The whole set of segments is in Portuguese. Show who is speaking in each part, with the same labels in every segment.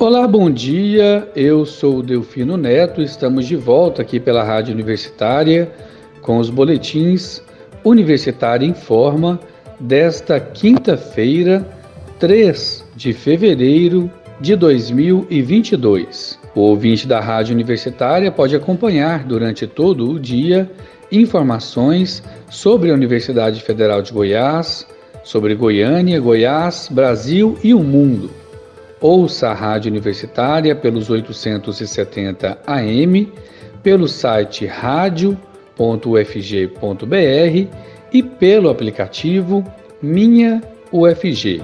Speaker 1: Olá, bom dia. Eu sou o Delfino Neto. Estamos de volta aqui pela Rádio Universitária com os boletins Universitária em Forma desta quinta-feira, 3 de fevereiro de 2022. O ouvinte da Rádio Universitária pode acompanhar durante todo o dia informações sobre a Universidade Federal de Goiás, sobre Goiânia, Goiás, Brasil e o mundo Ouça a Rádio Universitária pelos 870 AM, pelo site radio.ufg.br e pelo aplicativo Minha UFG.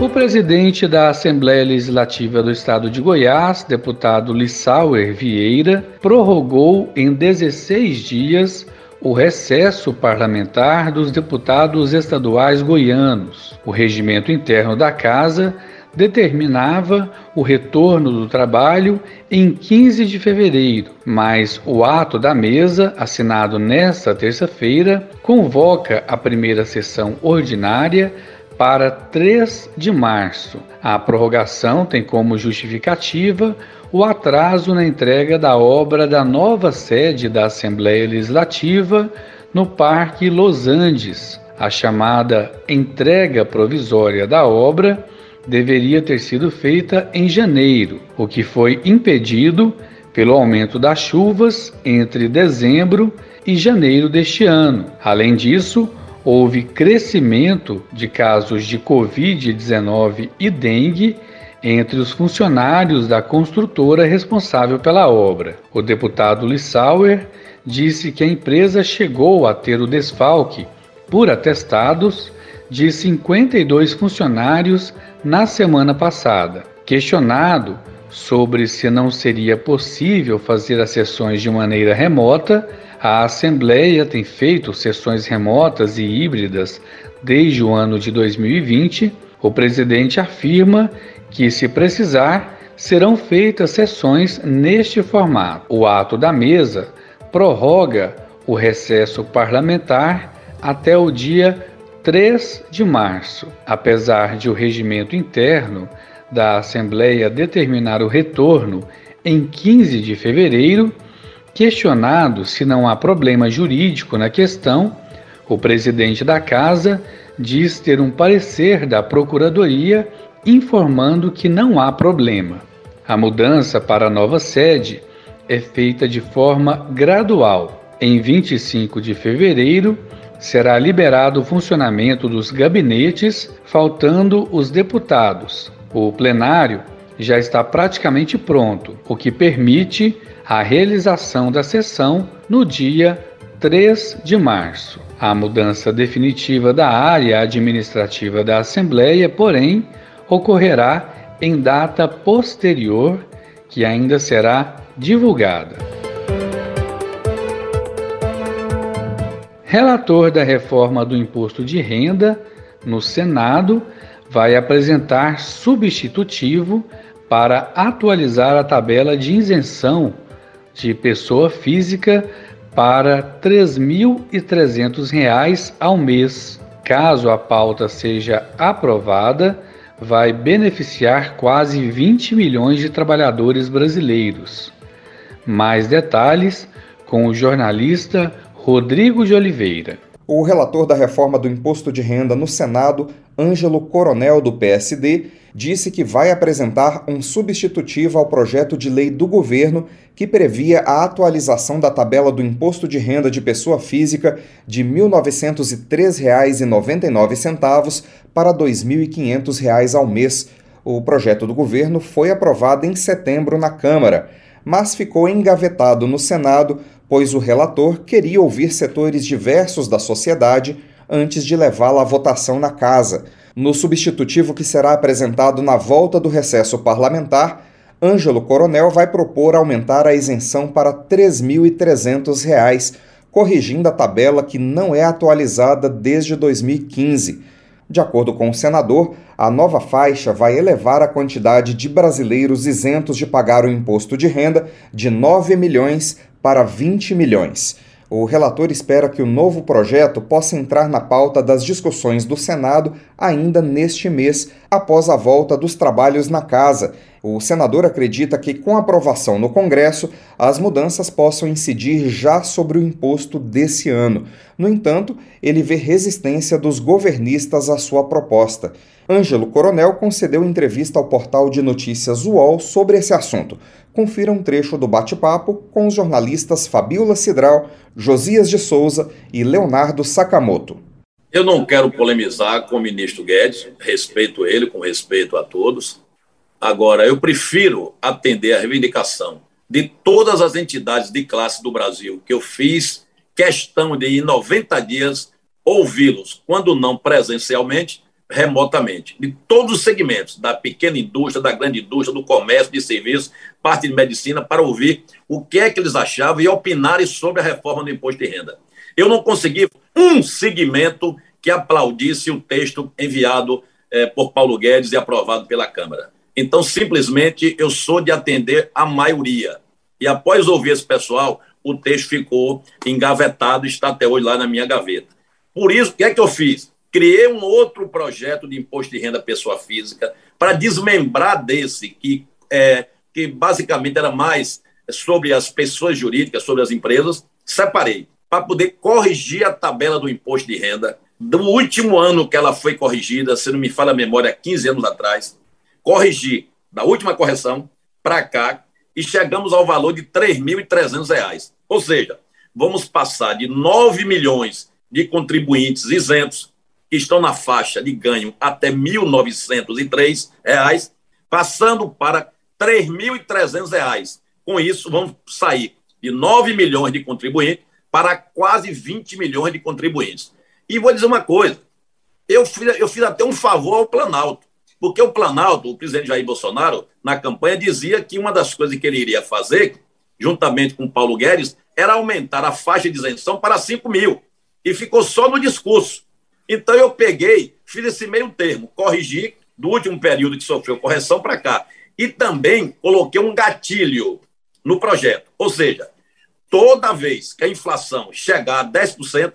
Speaker 1: O presidente da Assembleia Legislativa do Estado de Goiás, deputado Lissauer Vieira, prorrogou em 16 dias o recesso parlamentar dos deputados estaduais goianos. O regimento interno da Casa determinava o retorno do trabalho em 15 de fevereiro, mas o ato da mesa, assinado nesta terça-feira, convoca a primeira sessão ordinária para 3 de março. A prorrogação tem como justificativa o atraso na entrega da obra da nova sede da Assembleia Legislativa no Parque Los Andes. A chamada entrega provisória da obra deveria ter sido feita em janeiro, o que foi impedido pelo aumento das chuvas entre dezembro e janeiro deste ano. Além disso, houve crescimento de casos de Covid-19 e dengue entre os funcionários da construtora responsável pela obra. O deputado Lissauer disse que a empresa chegou a ter o desfalque por atestados de 52 funcionários na semana passada. Questionado sobre se não seria possível fazer as sessões de maneira remota, a Assembleia tem feito sessões remotas e híbridas desde o ano de 2020. O presidente afirma que, se precisar, serão feitas sessões neste formato. O ato da mesa prorroga o recesso parlamentar até o dia 3 de março, apesar de o regimento interno da Assembleia determinar o retorno em 15 de fevereiro. Questionado se não há problema jurídico na questão, o presidente da Casa diz ter um parecer da Procuradoria informando que não há problema. A mudança para a nova sede é feita de forma gradual. Em 25 de fevereiro, será liberado o funcionamento dos gabinetes, faltando os deputados. O plenário já está praticamente pronto, o que permite a realização da sessão no dia 3 de março. A mudança definitiva da área administrativa da Assembleia, porém, ocorrerá em data posterior que ainda será divulgada. Relator da reforma do imposto de renda no Senado vai apresentar substitutivo para atualizar a tabela de isenção de pessoa física para R$ 3.300 ao mês. Caso a pauta seja aprovada, vai beneficiar quase 20 milhões de trabalhadores brasileiros. Mais detalhes com o jornalista Rodrigo de Oliveira.
Speaker 2: O relator da reforma do imposto de renda no Senado, Ângelo Coronel, do PSD, disse que vai apresentar um substitutivo ao projeto de lei do governo que previa a atualização da tabela do imposto de renda de pessoa física de R$ 1.903,99 para R$ 2.500 ao mês. O projeto do governo foi aprovado em setembro na Câmara, mas ficou engavetado no Senado pois o relator queria ouvir setores diversos da sociedade antes de levá-la à votação na casa. No substitutivo que será apresentado na volta do recesso parlamentar, Ângelo Coronel vai propor aumentar a isenção para R$ 3.300, corrigindo a tabela que não é atualizada desde 2015. De acordo com o senador, a nova faixa vai elevar a quantidade de brasileiros isentos de pagar o imposto de renda de 9 milhões para 20 milhões. O relator espera que o novo projeto possa entrar na pauta das discussões do Senado ainda neste mês, após a volta dos trabalhos na casa. O senador acredita que, com aprovação no Congresso, as mudanças possam incidir já sobre o imposto desse ano. No entanto, ele vê resistência dos governistas à sua proposta. Ângelo Coronel concedeu entrevista ao portal de notícias UOL sobre esse assunto. Confira um trecho do bate-papo com os jornalistas Fabiola Cidral, Josias de Souza e Leonardo Sakamoto.
Speaker 3: Eu não quero polemizar com o ministro Guedes, respeito ele, com respeito a todos. Agora, eu prefiro atender a reivindicação de todas as entidades de classe do Brasil, que eu fiz questão de, em 90 dias, ouvi-los, quando não presencialmente, remotamente, de todos os segmentos, da pequena indústria, da grande indústria, do comércio, de serviços, parte de medicina, para ouvir o que é que eles achavam e opinarem sobre a reforma do imposto de renda. Eu não consegui um segmento que aplaudisse o texto enviado eh, por Paulo Guedes e aprovado pela Câmara. Então, simplesmente, eu sou de atender a maioria. E após ouvir esse pessoal, o texto ficou engavetado está até hoje lá na minha gaveta. Por isso, o que é que eu fiz? criei um outro projeto de imposto de renda pessoa física para desmembrar desse, que, é, que basicamente era mais sobre as pessoas jurídicas, sobre as empresas, separei, para poder corrigir a tabela do imposto de renda. Do último ano que ela foi corrigida, se não me falha a memória, 15 anos atrás, corrigi da última correção para cá e chegamos ao valor de R$ 3.300. Ou seja, vamos passar de 9 milhões de contribuintes isentos que estão na faixa de ganho até R$ 1.903, passando para R$ 3.300. Com isso, vamos sair de 9 milhões de contribuintes para quase 20 milhões de contribuintes. E vou dizer uma coisa: eu fiz, eu fiz até um favor ao Planalto, porque o Planalto, o presidente Jair Bolsonaro, na campanha, dizia que uma das coisas que ele iria fazer, juntamente com Paulo Guedes, era aumentar a faixa de isenção para 5 mil. E ficou só no discurso. Então eu peguei, fiz esse meio termo, corrigi do último período que sofreu correção para cá. E também coloquei um gatilho no projeto. Ou seja, toda vez que a inflação chegar a 10%,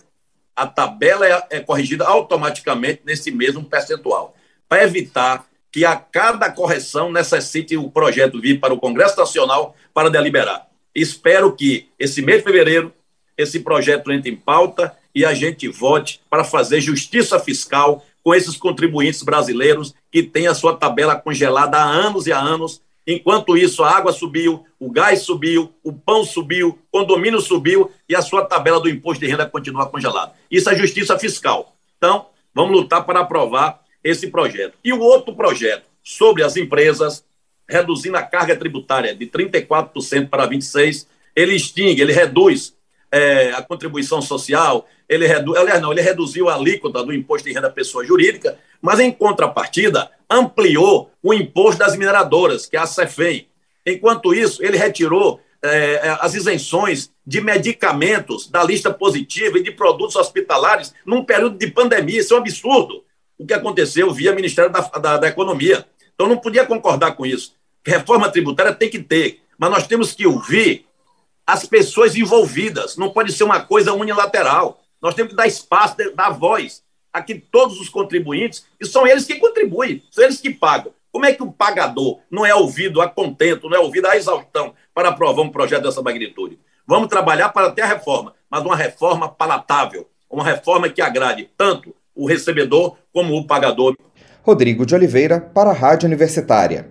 Speaker 3: a tabela é, é corrigida automaticamente nesse mesmo percentual, para evitar que a cada correção necessite o projeto vir para o Congresso Nacional para deliberar. Espero que esse mês de fevereiro esse projeto entre em pauta e a gente vote para fazer justiça fiscal com esses contribuintes brasileiros que têm a sua tabela congelada há anos e há anos. Enquanto isso, a água subiu, o gás subiu, o pão subiu, o condomínio subiu e a sua tabela do imposto de renda continua congelada. Isso é justiça fiscal. Então, vamos lutar para aprovar esse projeto. E o outro projeto sobre as empresas, reduzindo a carga tributária de 34% para 26%, ele extingue, ele reduz é, a contribuição social, ele redu... aliás, não, ele reduziu a alíquota do imposto de renda pessoa jurídica, mas em contrapartida ampliou o imposto das mineradoras, que é a CEFEI. Enquanto isso, ele retirou é, é, as isenções de medicamentos da lista positiva e de produtos hospitalares num período de pandemia. Isso é um absurdo. O que aconteceu via Ministério da, da, da Economia. Então, não podia concordar com isso. Reforma tributária tem que ter, mas nós temos que ouvir as pessoas envolvidas. Não pode ser uma coisa unilateral. Nós temos que dar espaço, dar voz a que todos os contribuintes, e são eles que contribuem, são eles que pagam. Como é que o pagador não é ouvido a contento, não é ouvido a exaustão para aprovar um projeto dessa magnitude? Vamos trabalhar para ter a reforma, mas uma reforma palatável, uma reforma que agrade tanto o recebedor como o pagador.
Speaker 2: Rodrigo de Oliveira, para a Rádio Universitária.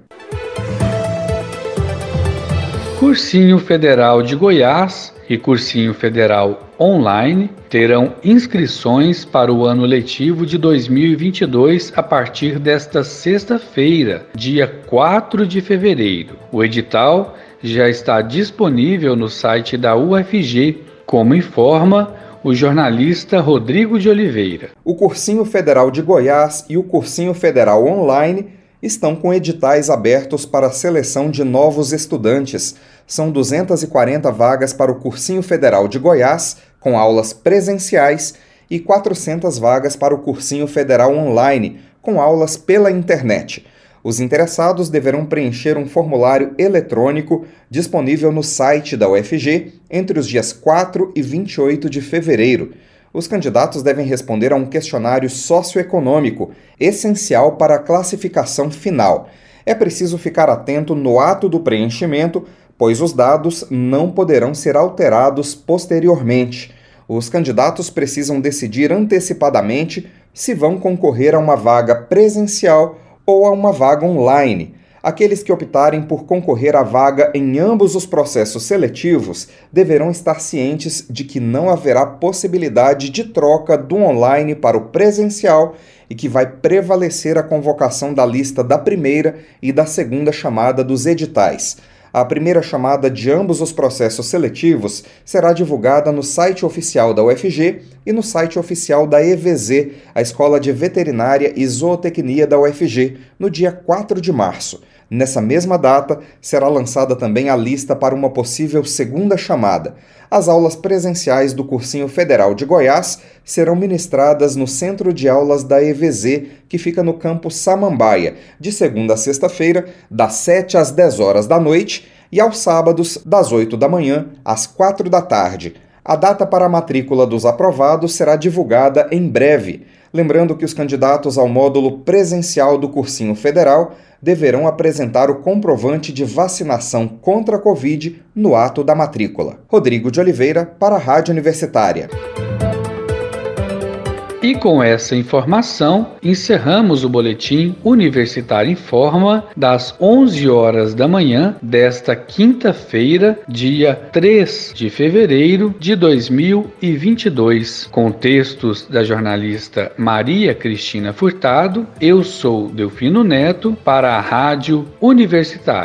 Speaker 1: Cursinho Federal de Goiás e Cursinho Federal Online terão inscrições para o ano letivo de 2022 a partir desta sexta-feira, dia 4 de fevereiro. O edital já está disponível no site da UFG, como informa o jornalista Rodrigo de Oliveira.
Speaker 2: O Cursinho Federal de Goiás e o Cursinho Federal Online estão com editais abertos para a seleção de novos estudantes. São 240 vagas para o Cursinho Federal de Goiás, com aulas presenciais, e 400 vagas para o Cursinho Federal Online, com aulas pela internet. Os interessados deverão preencher um formulário eletrônico disponível no site da UFG entre os dias 4 e 28 de fevereiro. Os candidatos devem responder a um questionário socioeconômico, essencial para a classificação final. É preciso ficar atento no ato do preenchimento, pois os dados não poderão ser alterados posteriormente. Os candidatos precisam decidir antecipadamente se vão concorrer a uma vaga presencial ou a uma vaga online. Aqueles que optarem por concorrer à vaga em ambos os processos seletivos deverão estar cientes de que não haverá possibilidade de troca do online para o presencial e que vai prevalecer a convocação da lista da primeira e da segunda chamada dos editais. A primeira chamada de ambos os processos seletivos será divulgada no site oficial da UFG e no site oficial da EVZ, a Escola de Veterinária e Zootecnia da UFG, no dia 4 de março. Nessa mesma data, será lançada também a lista para uma possível segunda chamada. As aulas presenciais do Cursinho Federal de Goiás serão ministradas no Centro de Aulas da EVZ, que fica no campo Samambaia, de segunda a sexta-feira, das 7 às 10 horas da noite, e aos sábados, das 8 da manhã às 4 da tarde. A data para a matrícula dos aprovados será divulgada em breve. Lembrando que os candidatos ao módulo presencial do Cursinho Federal deverão apresentar o comprovante de vacinação contra a Covid no ato da matrícula. Rodrigo de Oliveira, para a Rádio Universitária.
Speaker 1: E com essa informação, encerramos o boletim Universitário em Forma das 11 horas da manhã desta quinta-feira, dia 3 de fevereiro de 2022, com textos da jornalista Maria Cristina Furtado. Eu sou Delfino Neto para a Rádio Universitária.